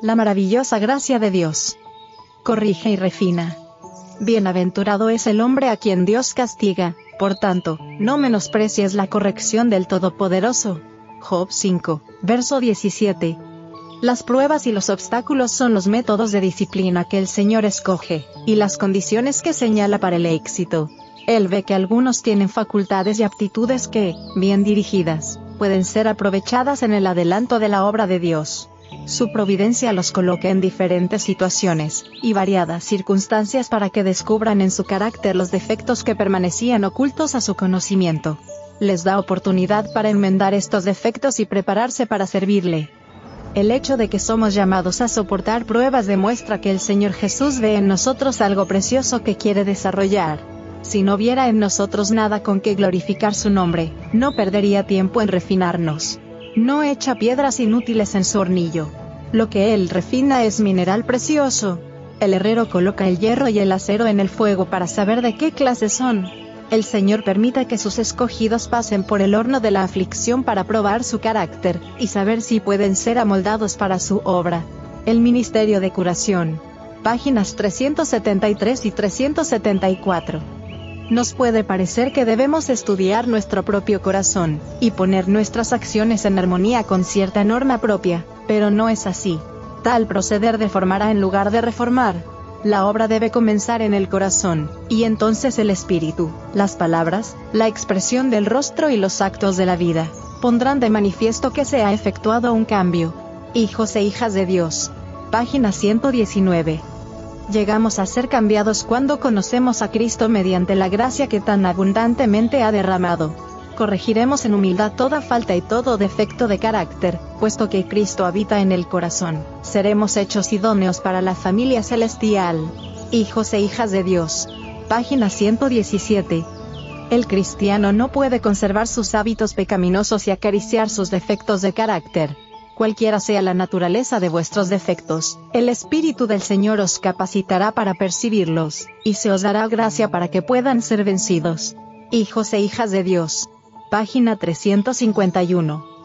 La maravillosa gracia de Dios. Corrige y refina. Bienaventurado es el hombre a quien Dios castiga, por tanto, no menosprecies la corrección del Todopoderoso. Job 5, verso 17. Las pruebas y los obstáculos son los métodos de disciplina que el Señor escoge, y las condiciones que señala para el éxito. Él ve que algunos tienen facultades y aptitudes que, bien dirigidas, pueden ser aprovechadas en el adelanto de la obra de Dios. Su providencia los coloca en diferentes situaciones y variadas circunstancias para que descubran en su carácter los defectos que permanecían ocultos a su conocimiento. Les da oportunidad para enmendar estos defectos y prepararse para servirle. El hecho de que somos llamados a soportar pruebas demuestra que el Señor Jesús ve en nosotros algo precioso que quiere desarrollar. Si no viera en nosotros nada con que glorificar su nombre, no perdería tiempo en refinarnos. No echa piedras inútiles en su hornillo. Lo que él refina es mineral precioso. El herrero coloca el hierro y el acero en el fuego para saber de qué clase son. El Señor permite que sus escogidos pasen por el horno de la aflicción para probar su carácter, y saber si pueden ser amoldados para su obra. El Ministerio de Curación. Páginas 373 y 374. Nos puede parecer que debemos estudiar nuestro propio corazón, y poner nuestras acciones en armonía con cierta norma propia, pero no es así. Tal proceder deformará en lugar de reformar. La obra debe comenzar en el corazón, y entonces el espíritu, las palabras, la expresión del rostro y los actos de la vida, pondrán de manifiesto que se ha efectuado un cambio. Hijos e hijas de Dios. Página 119 llegamos a ser cambiados cuando conocemos a Cristo mediante la gracia que tan abundantemente ha derramado. Corregiremos en humildad toda falta y todo defecto de carácter, puesto que Cristo habita en el corazón. Seremos hechos idóneos para la familia celestial. Hijos e hijas de Dios. Página 117. El cristiano no puede conservar sus hábitos pecaminosos y acariciar sus defectos de carácter cualquiera sea la naturaleza de vuestros defectos, el Espíritu del Señor os capacitará para percibirlos, y se os dará gracia para que puedan ser vencidos. Hijos e hijas de Dios. Página 351.